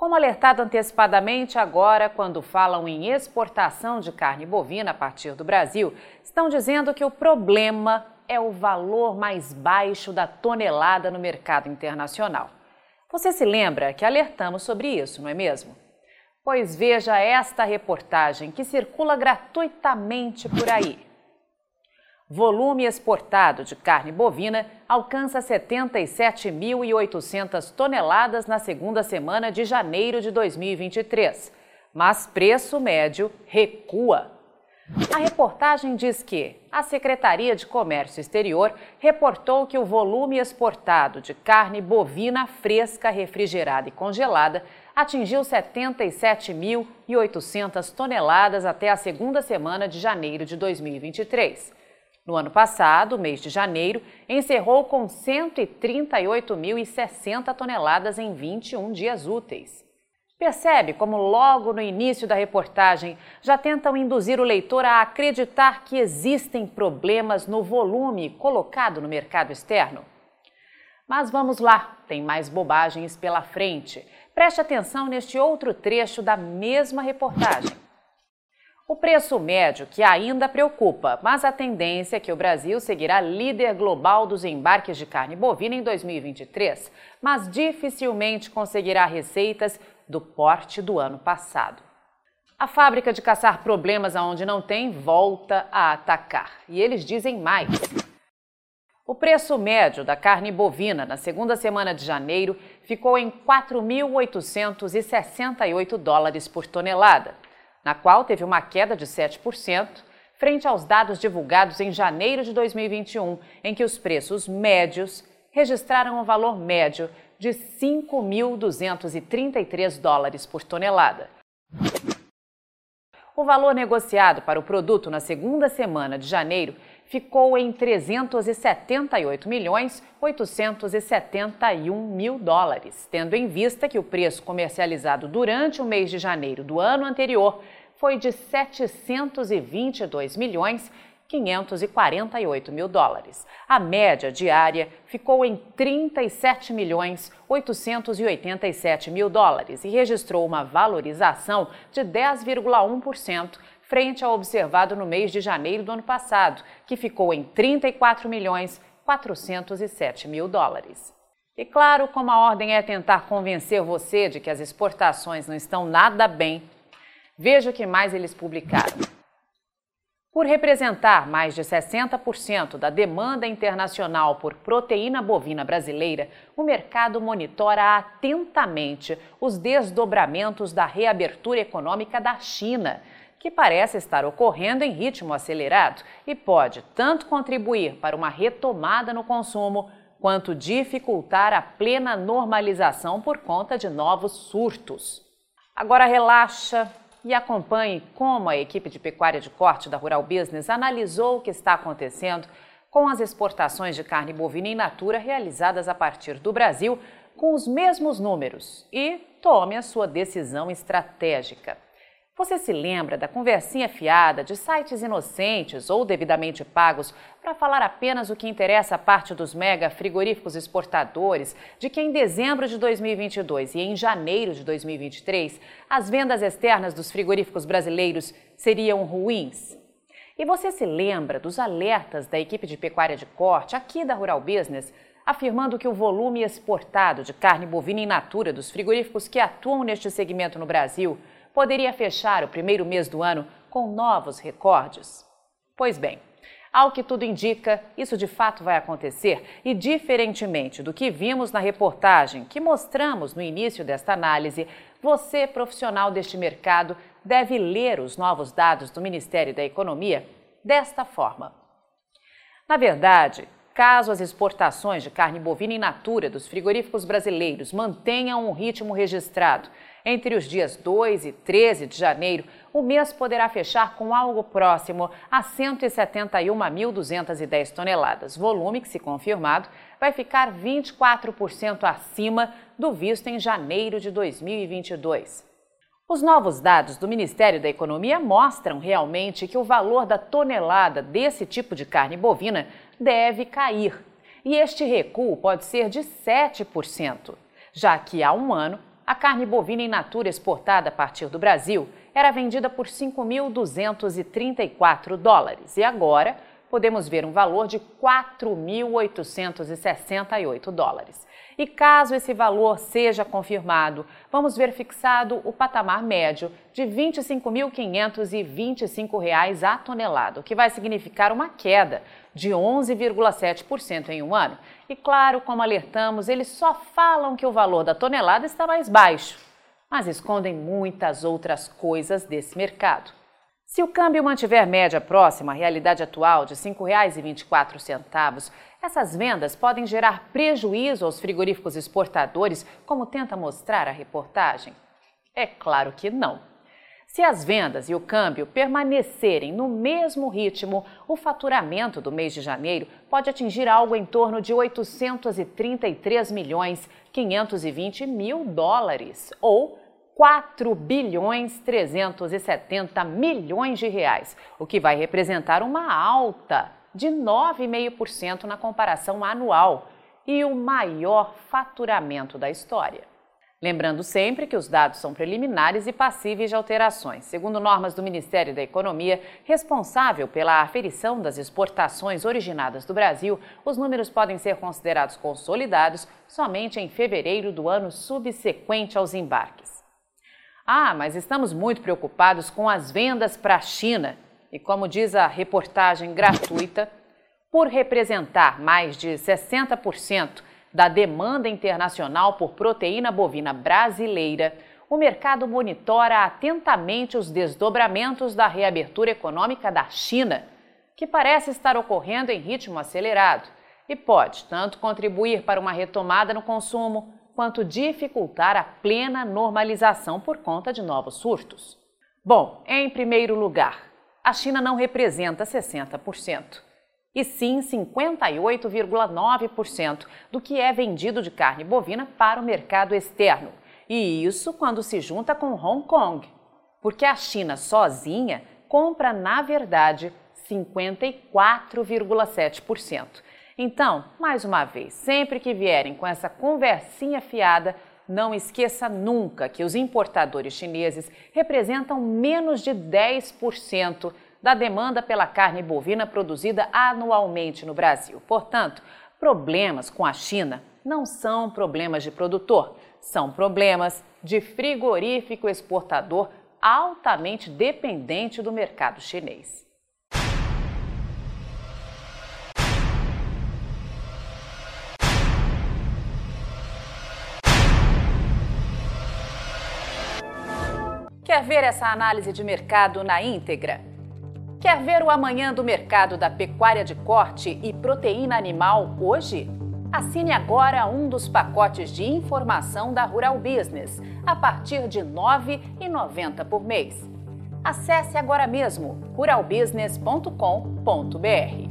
Como alertado antecipadamente, agora, quando falam em exportação de carne bovina a partir do Brasil, estão dizendo que o problema é o valor mais baixo da tonelada no mercado internacional. Você se lembra que alertamos sobre isso, não é mesmo? Pois veja esta reportagem que circula gratuitamente por aí volume exportado de carne bovina alcança 77.800 toneladas na segunda semana de janeiro de 2023, mas preço médio recua. A reportagem diz que a Secretaria de Comércio Exterior reportou que o volume exportado de carne bovina fresca, refrigerada e congelada atingiu 77.800 toneladas até a segunda semana de janeiro de 2023 no ano passado, o mês de janeiro, encerrou com 138.060 toneladas em 21 dias úteis. Percebe como, logo no início da reportagem, já tentam induzir o leitor a acreditar que existem problemas no volume colocado no mercado externo? Mas vamos lá, tem mais bobagens pela frente. Preste atenção neste outro trecho da mesma reportagem. O preço médio que ainda preocupa, mas a tendência é que o Brasil seguirá líder global dos embarques de carne bovina em 2023, mas dificilmente conseguirá receitas do porte do ano passado. A fábrica de caçar problemas aonde não tem volta a atacar. E eles dizem mais. O preço médio da carne bovina na segunda semana de janeiro ficou em 4.868 dólares por tonelada na qual teve uma queda de 7%, frente aos dados divulgados em janeiro de 2021, em que os preços médios registraram um valor médio de 5.233 dólares por tonelada. O valor negociado para o produto na segunda semana de janeiro ficou em 378 milhões 871 mil dólares, tendo em vista que o preço comercializado durante o mês de janeiro do ano anterior foi de 722 milhões 548 mil dólares. A média diária ficou em 37 milhões 887 mil dólares e registrou uma valorização de 10,1% frente ao observado no mês de janeiro do ano passado, que ficou em 34 milhões 407 mil dólares. E claro, como a ordem é tentar convencer você de que as exportações não estão nada bem, veja o que mais eles publicaram. Por representar mais de 60% da demanda internacional por proteína bovina brasileira, o mercado monitora atentamente os desdobramentos da reabertura econômica da China, que parece estar ocorrendo em ritmo acelerado e pode tanto contribuir para uma retomada no consumo quanto dificultar a plena normalização por conta de novos surtos. Agora relaxa e acompanhe como a equipe de pecuária de corte da Rural Business analisou o que está acontecendo com as exportações de carne bovina in natura realizadas a partir do Brasil com os mesmos números e tome a sua decisão estratégica. Você se lembra da conversinha fiada de sites inocentes ou devidamente pagos para falar apenas o que interessa a parte dos mega frigoríficos exportadores, de que em dezembro de 2022 e em janeiro de 2023 as vendas externas dos frigoríficos brasileiros seriam ruins? E você se lembra dos alertas da equipe de pecuária de corte aqui da Rural Business? afirmando que o volume exportado de carne bovina in natura dos frigoríficos que atuam neste segmento no Brasil poderia fechar o primeiro mês do ano com novos recordes? Pois bem, ao que tudo indica, isso de fato vai acontecer e, diferentemente do que vimos na reportagem que mostramos no início desta análise, você, profissional deste mercado, deve ler os novos dados do Ministério da Economia desta forma. Na verdade, caso as exportações de carne bovina in natura dos frigoríficos brasileiros mantenham um ritmo registrado entre os dias 2 e 13 de janeiro, o mês poderá fechar com algo próximo a 171.210 toneladas, volume que, se confirmado, vai ficar 24% acima do visto em janeiro de 2022. Os novos dados do Ministério da Economia mostram realmente que o valor da tonelada desse tipo de carne bovina deve cair. E este recuo pode ser de 7%, já que há um ano a carne bovina in natura exportada a partir do Brasil era vendida por 5.234 dólares e agora podemos ver um valor de 4.868 dólares. E caso esse valor seja confirmado, vamos ver fixado o patamar médio de R$ 25.525 a tonelada, o que vai significar uma queda de 11,7% em um ano. E claro, como alertamos, eles só falam que o valor da tonelada está mais baixo, mas escondem muitas outras coisas desse mercado. Se o câmbio mantiver média próxima à realidade atual de R$ 5,24, essas vendas podem gerar prejuízo aos frigoríficos exportadores, como tenta mostrar a reportagem? É claro que não. Se as vendas e o câmbio permanecerem no mesmo ritmo, o faturamento do mês de janeiro pode atingir algo em torno de 833 milhões 520 mil dólares, ou 4 bilhões 370 milhões de reais, o que vai representar uma alta de 9,5% na comparação anual e o maior faturamento da história. Lembrando sempre que os dados são preliminares e passíveis de alterações. Segundo normas do Ministério da Economia, responsável pela aferição das exportações originadas do Brasil, os números podem ser considerados consolidados somente em fevereiro do ano subsequente aos embarques. Ah, mas estamos muito preocupados com as vendas para a China. E como diz a reportagem gratuita, por representar mais de 60% da demanda internacional por proteína bovina brasileira, o mercado monitora atentamente os desdobramentos da reabertura econômica da China, que parece estar ocorrendo em ritmo acelerado e pode tanto contribuir para uma retomada no consumo, quanto dificultar a plena normalização por conta de novos surtos. Bom, em primeiro lugar, a China não representa 60%, e sim 58,9% do que é vendido de carne bovina para o mercado externo. E isso quando se junta com Hong Kong, porque a China sozinha compra, na verdade, 54,7%. Então, mais uma vez, sempre que vierem com essa conversinha fiada, não esqueça nunca que os importadores chineses representam menos de 10% da demanda pela carne bovina produzida anualmente no Brasil. Portanto, problemas com a China não são problemas de produtor, são problemas de frigorífico exportador altamente dependente do mercado chinês. Quer ver essa análise de mercado na íntegra? Quer ver o amanhã do mercado da pecuária de corte e proteína animal hoje? Assine agora um dos pacotes de informação da Rural Business, a partir de R$ 9,90 por mês. Acesse agora mesmo ruralbusiness.com.br.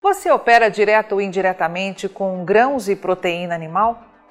Você opera direto ou indiretamente com grãos e proteína animal?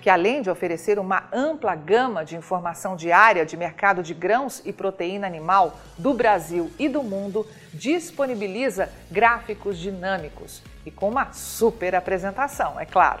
que além de oferecer uma ampla gama de informação diária de mercado de grãos e proteína animal do Brasil e do mundo, disponibiliza gráficos dinâmicos e com uma super apresentação, é claro.